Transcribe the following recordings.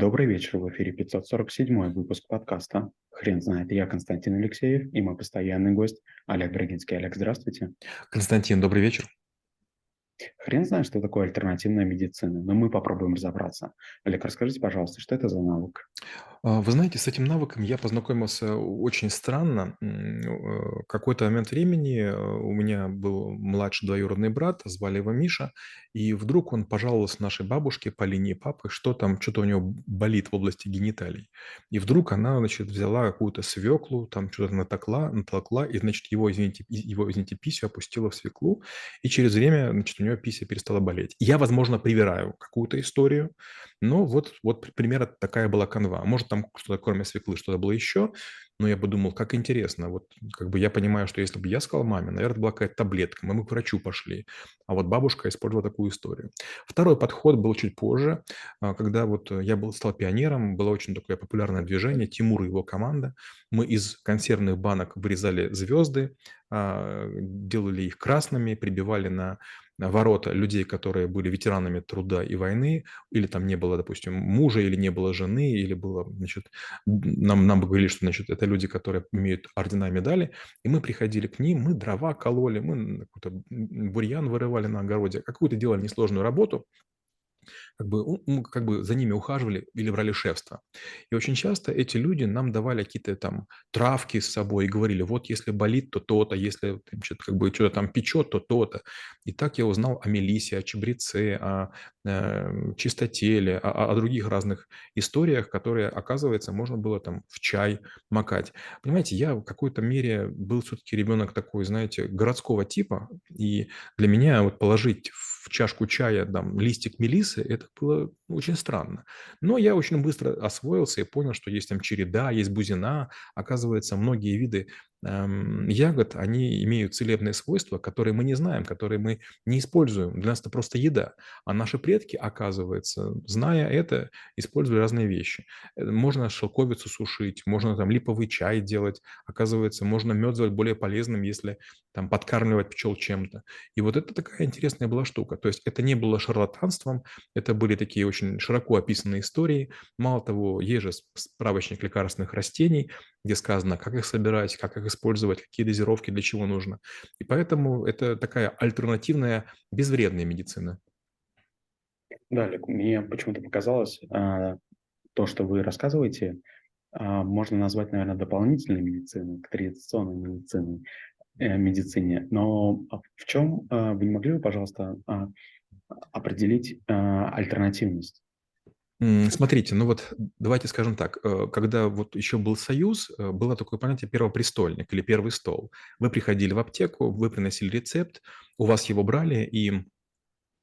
Добрый вечер, в эфире 547 выпуск подкаста «Хрен знает». Я Константин Алексеев и мой постоянный гость Олег Брагинский. Олег, здравствуйте. Константин, добрый вечер. Хрен знает, что такое альтернативная медицина, но мы попробуем разобраться. Олег, расскажите, пожалуйста, что это за навык? А, вы знаете, с этим навыком я познакомился очень странно. Э, Какой-то момент времени э, у меня был младший двоюродный брат, звали его Миша, и вдруг он пожаловался нашей бабушке по линии папы, что там, что-то у него болит в области гениталий. И вдруг она, значит, взяла какую-то свеклу, там что-то натокла, натолкла, и, значит, его, извините, его, извините, писю опустила в свеклу, и через время, значит, у нее пися перестала болеть. Я, возможно, привираю какую-то историю, но вот, вот при- примерно такая была канва. Может, там что-то кроме свеклы, что-то было еще, но я подумал, как интересно. Вот как бы я понимаю, что если бы я сказал маме, наверное, это была какая-то таблетка, мы бы к врачу пошли. А вот бабушка использовала такую историю. Второй подход был чуть позже, а, когда вот я был, стал пионером, было очень такое популярное движение, Тимур и его команда. Мы из консервных банок вырезали звезды, а, делали их красными, прибивали на ворота людей, которые были ветеранами труда и войны, или там не было, допустим, мужа, или не было жены, или было, значит, нам, нам говорили, что, значит, это люди, которые имеют ордена и медали, и мы приходили к ним, мы дрова кололи, мы какой-то бурьян вырывали на огороде, какую-то делали несложную работу, как бы, как бы за ними ухаживали или брали шефство. И очень часто эти люди нам давали какие-то там травки с собой и говорили, вот если болит, то то-то, если там что-то как бы что-то там печет, то то-то. И так я узнал о мелисе, о чабреце, о э, чистотеле, о, о- о других разных историях, которые, оказывается, можно было там в чай макать. Понимаете, я в какой-то мере был все-таки ребенок такой, знаете, городского типа, и для меня вот положить в чашку чая там листик мелисы, это было очень странно. Но я очень быстро освоился и понял, что есть там череда, есть бузина. Оказывается, многие виды ягод, они имеют целебные свойства, которые мы не знаем, которые мы не используем. Для нас это просто еда. А наши предки, оказывается, зная это, использовали разные вещи. Э, Можно шелковицу сушить, можно там липовый чай делать. Оказывается, можно мед сделать более полезным, если там подкармливать пчел чем-то. И вот это такая интересная была штука. То есть это не было шарлатанством, это были такие очень широко описанные истории. Мало того, есть же справочник лекарственных растений, где сказано, как их собирать, как их использовать, какие дозировки для чего нужно. И поэтому это такая альтернативная безвредная медицина. Да, Олег, мне почему-то показалось, а, то, что вы рассказываете, а, можно назвать, наверное, дополнительной медициной, к традиционной медицине. э, медицине. Но а в чем вы не могли бы, пожалуйста, определить альтернативность? Смотрите, ну вот давайте скажем так, э, когда вот еще был союз, э, было такое понятие первопрестольник или первый стол. Вы приходили в аптеку, вы приносили рецепт, у вас его брали и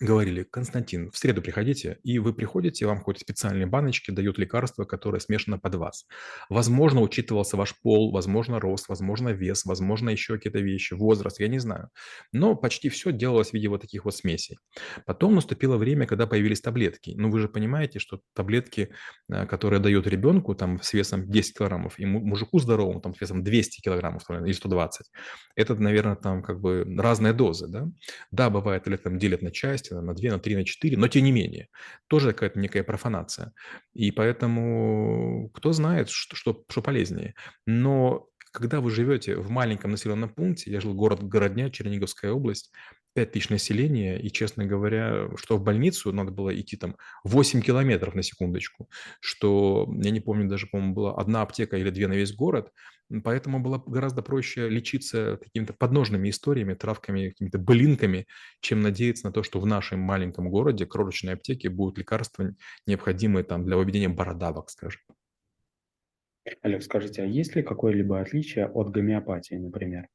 говорили, Константин, в среду приходите, и вы приходите, вам какие-то специальные баночки дают лекарства, которое смешано под вас. Возможно, учитывался ваш пол, возможно, рост, возможно, вес, возможно, еще какие-то вещи, возраст, я не знаю. Но почти все делалось в виде вот таких вот смесей. Потом наступило время, когда появились таблетки. Ну, вы же понимаете, что таблетки, э, которые дают ребенку там с весом 10 килограммов, и му- мужику здоровому там с весом 200 килограммов или 120, это, наверное, там как бы разные дозы, да? Да, бывает, или там делят на части, на 2, на 3, на 4, но тем не менее, тоже какая-то некая профанация. И поэтому кто знает, что, что, что полезнее. Но когда вы живете в маленьком населенном пункте, я жил город Городня, Черниговская область, 5 тысяч населения, и, честно говоря, что в больницу надо было идти там 8 километров на секундочку, что, я не помню, даже, по-моему, была одна аптека или две на весь город, поэтому было гораздо проще лечиться какими-то подножными историями, травками, какими-то блинками, чем надеяться на то, что в нашем маленьком городе крошечной аптеке будут лекарства, необходимые там для выведения бородавок, скажем. Олег, скажите, а есть ли какое-либо отличие от гомеопатии, например?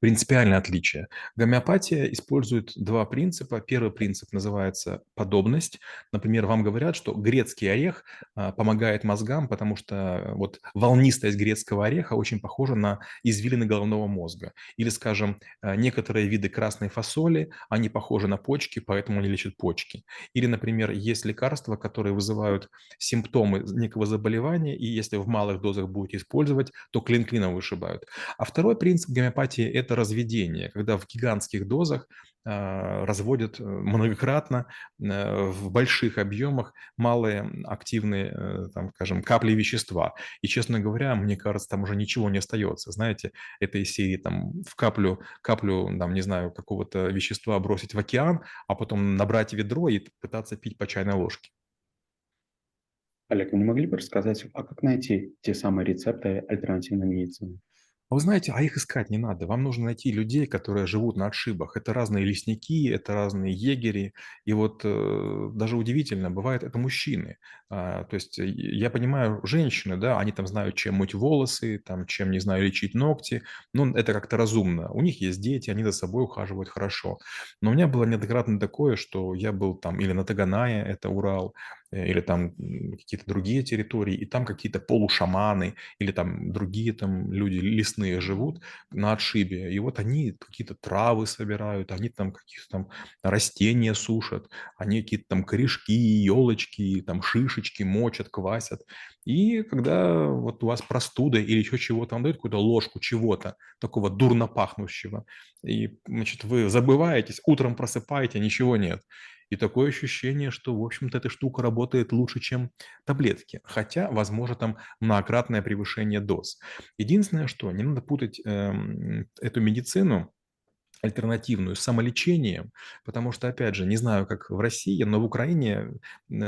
Принципиальное отличие. Гомеопатия использует два принципа. Первый принцип называется подобность. Например, вам говорят, что грецкий орех а, помогает мозгам, потому что вот волнистость грецкого ореха очень похожа на извилины головного мозга. Или, скажем, а, некоторые виды красной фасоли, они похожи на почки, поэтому они лечат почки. Или, например, есть лекарства, которые вызывают симптомы некого заболевания, и если в малых дозах будете использовать, то клин клином вышибают. А второй принцип гомеопатии – это разведение, когда в гигантских дозах разводят многократно в больших объемах малые активные, там, скажем, капли вещества. И, честно говоря, мне кажется, там уже ничего не остается. Знаете, этой серии там в каплю, каплю, там, не знаю, какого-то вещества бросить в океан, а потом набрать ведро и пытаться пить по чайной ложке. Олег, вы не могли бы рассказать, а как найти те самые рецепты альтернативной медицины? А вы знаете, а их искать не надо. Вам нужно найти людей, которые живут на отшибах. Это разные лесники, это разные егери. И вот э, даже удивительно, бывает это мужчины. А, то есть э, я понимаю, женщины, да, они там знают, чем мыть волосы, там, чем, не знаю, лечить ногти. Ну, это как-то разумно. У них есть дети, они за собой ухаживают хорошо. Но у меня было неоднократно такое, что я был там или на Таганае, это Урал, или там какие-то другие территории, и там какие-то полушаманы или там другие там люди лесные живут на отшибе, и вот они какие-то травы собирают, они там какие-то там растения сушат, они какие-то там корешки, елочки, там шишечки мочат, квасят. И когда вот у вас простуда или еще чего-то, он дает какую-то ложку чего-то такого дурно пахнущего, и, значит, вы забываетесь, утром просыпаете, ничего нет. И такое ощущение, что, в общем-то, эта штука работает лучше, чем таблетки. Хотя, возможно, там многократное превышение доз. Единственное, что не надо путать э, эту медицину альтернативную самолечением, потому что, опять же, не знаю, как в России, но в Украине э,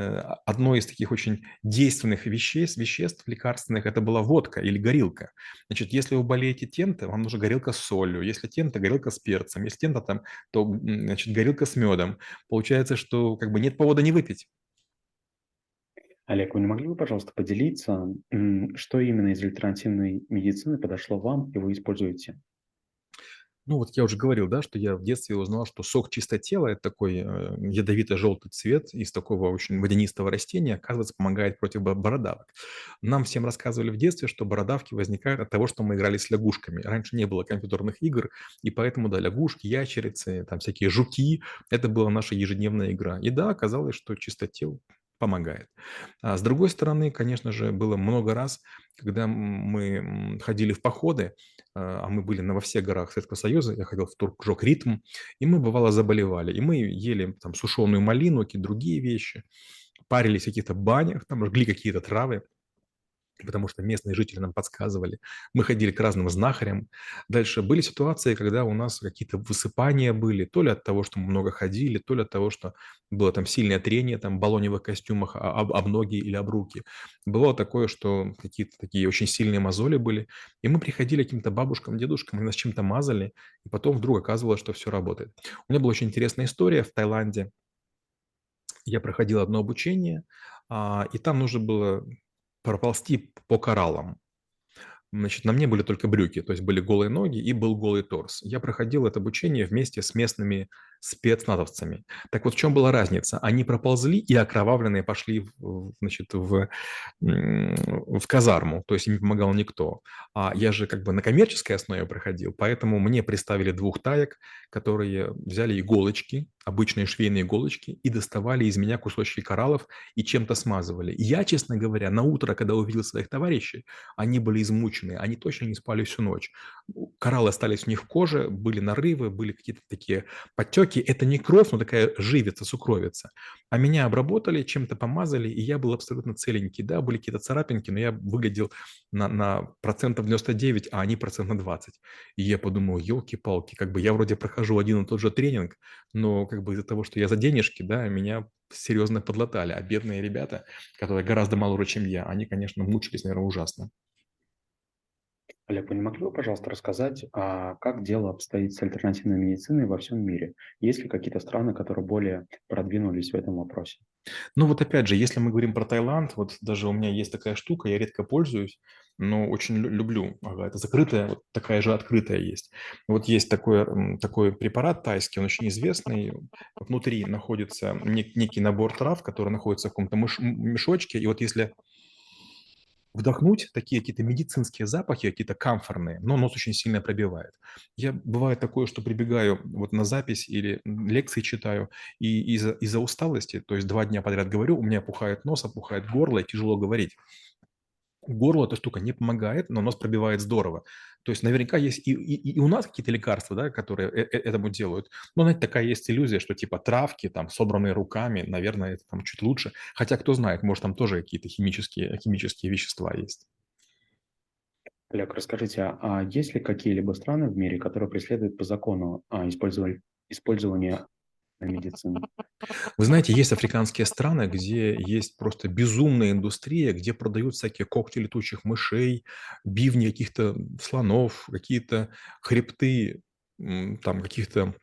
одно из таких очень действенных веществ, веществ лекарственных – это была водка или горилка. Значит, если вы болеете тем-то, вам нужна горилка с солью, если тем-то, горилка с перцем, если тем-то, там, то значит, горилка с медом. Получается, что как бы нет повода не выпить. Олег, вы не могли бы, пожалуйста, поделиться, что именно из альтернативной медицины подошло вам и вы используете? Ну, вот я уже говорил, да, что я в детстве узнал, что сок чистотела– это такой э, ядовито-желтый цвет из такого очень водянистого растения, оказывается, помогает против бородавок. Нам всем рассказывали в детстве, что бородавки возникают от того, что мы играли с лягушками. Раньше не было компьютерных игр, и поэтому, да, лягушки, ящерицы, там всякие жуки – это была наша ежедневная игра. И да, оказалось, что чистотел помогает. А с другой стороны, конечно же, было много раз, когда мы ходили в походы, а, а мы были на во всех горах Советского Союза, я ходил в Туркжок Ритм, и мы, бывало, заболевали. И мы ели там сушеную малину, какие-то другие вещи, парились в каких-то банях, там жгли какие-то травы потому что местные жители нам подсказывали. Мы ходили к разным знахарям. Дальше были ситуации, когда у нас какие-то высыпания были, то ли от того, что мы много ходили, то ли от того, что было там сильное трение там, в баллоневых костюмах об, об ноги или об руки. Было такое, что какие-то такие очень сильные мозоли были, и мы приходили к каким-то бабушкам, дедушкам, и нас чем-то мазали, и потом вдруг оказывалось, что все работает. У меня была очень интересная история в Таиланде. Я проходил одно обучение, а, и там нужно было проползти по кораллам. Значит, на мне были только брюки, то есть были голые ноги и был голый торс. Я проходил это обучение вместе с местными спецназовцами. Так вот, в чем была разница? Они проползли и окровавленные пошли значит, в, в казарму, то есть им не помогал никто. А я же как бы на коммерческой основе проходил, поэтому мне представили двух таек, которые взяли иголочки, обычные швейные иголочки, и доставали из меня кусочки кораллов и чем-то смазывали. Я, честно говоря, на утро, когда увидел своих товарищей, они были измучены, они точно не спали всю ночь. Кораллы остались у них в коже, были нарывы, были какие-то такие подтеки, Потеки – это не кровь, но такая живица, сукровица. А меня обработали, чем-то помазали, и я был абсолютно целенький. Да, были какие-то царапинки, но я выглядел на, на процентов 99, а они процентов 20. И я подумал, елки-палки, как бы я вроде прохожу один и тот же тренинг, но как бы из-за того, что я за денежки, да, меня серьезно подлатали. А бедные ребята, которые гораздо моложе, чем я, они, конечно, мучились, наверное, ужасно. Олег, вы не могли бы, пожалуйста, рассказать, а как дело обстоит с альтернативной медициной во всем мире? Есть ли какие-то страны, которые более продвинулись в этом вопросе? Ну вот опять же, если мы говорим про Таиланд, вот даже у меня есть такая штука, я редко пользуюсь, но очень люблю. Это закрытая, вот такая же открытая есть. Вот есть такой, такой препарат тайский, он очень известный. Внутри находится некий набор трав, который находится в каком-то мешочке, и вот если вдохнуть такие какие-то медицинские запахи, какие-то камфорные, но нос очень сильно пробивает. Я бывает такое, что прибегаю вот на запись или лекции читаю, и из-за из усталости, то есть два дня подряд говорю, у меня опухает нос, опухает горло, и тяжело говорить. Горлу эта штука не помогает, но нос пробивает здорово. То есть наверняка есть и, и, и у нас какие-то лекарства, да, которые э, э, этому делают. Но, знаете, такая есть иллюзия, что типа травки, там, собранные руками, наверное, это там чуть лучше. Хотя, кто знает, может, там тоже какие-то химические, химические вещества есть. Олег, расскажите, а есть ли какие-либо страны в мире, которые преследуют по закону а, использования, медицины? Вы знаете, есть африканские страны, где есть просто безумная индустрия, где продают всякие когти летучих мышей, бивни каких-то слонов, какие-то хребты там каких-то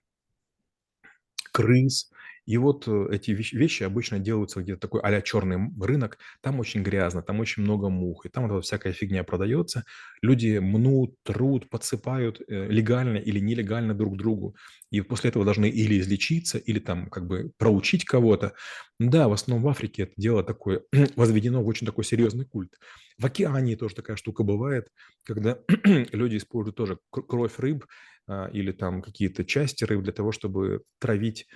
крыс. И вот э, эти вещи обычно делаются где-то такой а черный рынок, там очень грязно, там очень много мух, и там вот всякая фигня продается. Люди мнут, труд, подсыпают э, легально или нелегально друг другу, и после этого должны или излечиться, или там как бы проучить кого-то. Да, в основном в Африке это дело такое возведено в очень такой серьезный культ. В океане тоже такая штука бывает, когда люди используют тоже кровь рыб а, или там какие-то части рыб для того, чтобы травить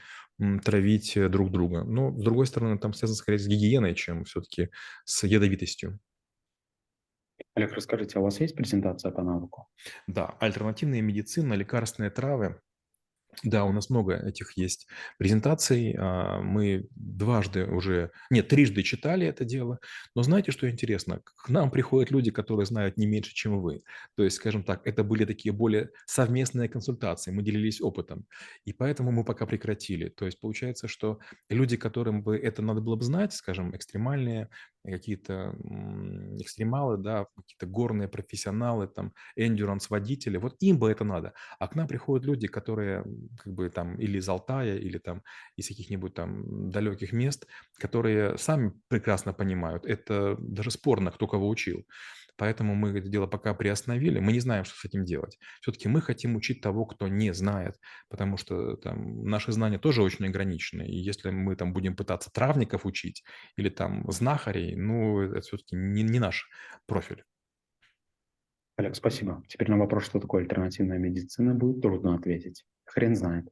травить э, друг друга. Но, с другой стороны, там связано скорее с гигиеной, чем все-таки с ядовитостью. Олег, расскажите, а у вас есть презентация по навыку? Да, альтернативная медицина, лекарственные травы да, у нас много этих есть презентаций. А, мы дважды уже, нет, трижды читали это дело. Но знаете, что интересно? К нам приходят люди, которые знают не меньше, чем вы. То есть, скажем так, это были такие более совместные консультации, мы делились опытом. И поэтому мы пока прекратили. То есть получается, что люди, которым бы это надо было бы знать, скажем, экстремальные какие-то экстремалы, да, какие-то горные профессионалы, там, эндюранс-водители, вот им бы это надо. А к нам приходят люди, которые как бы там или из Алтая, или там из каких-нибудь там далеких мест, которые сами прекрасно понимают, это даже спорно, кто кого учил. Поэтому мы это дело пока приостановили. Мы не знаем, что с этим делать. Все-таки мы хотим учить того, кто не знает, потому что там наши знания тоже очень ограничены. И если мы там будем пытаться травников учить или там знахарей, ну, это все-таки не, не наш профиль. Олег, спасибо. Теперь на вопрос, что такое альтернативная медицина, будет трудно ответить. Хрен знает.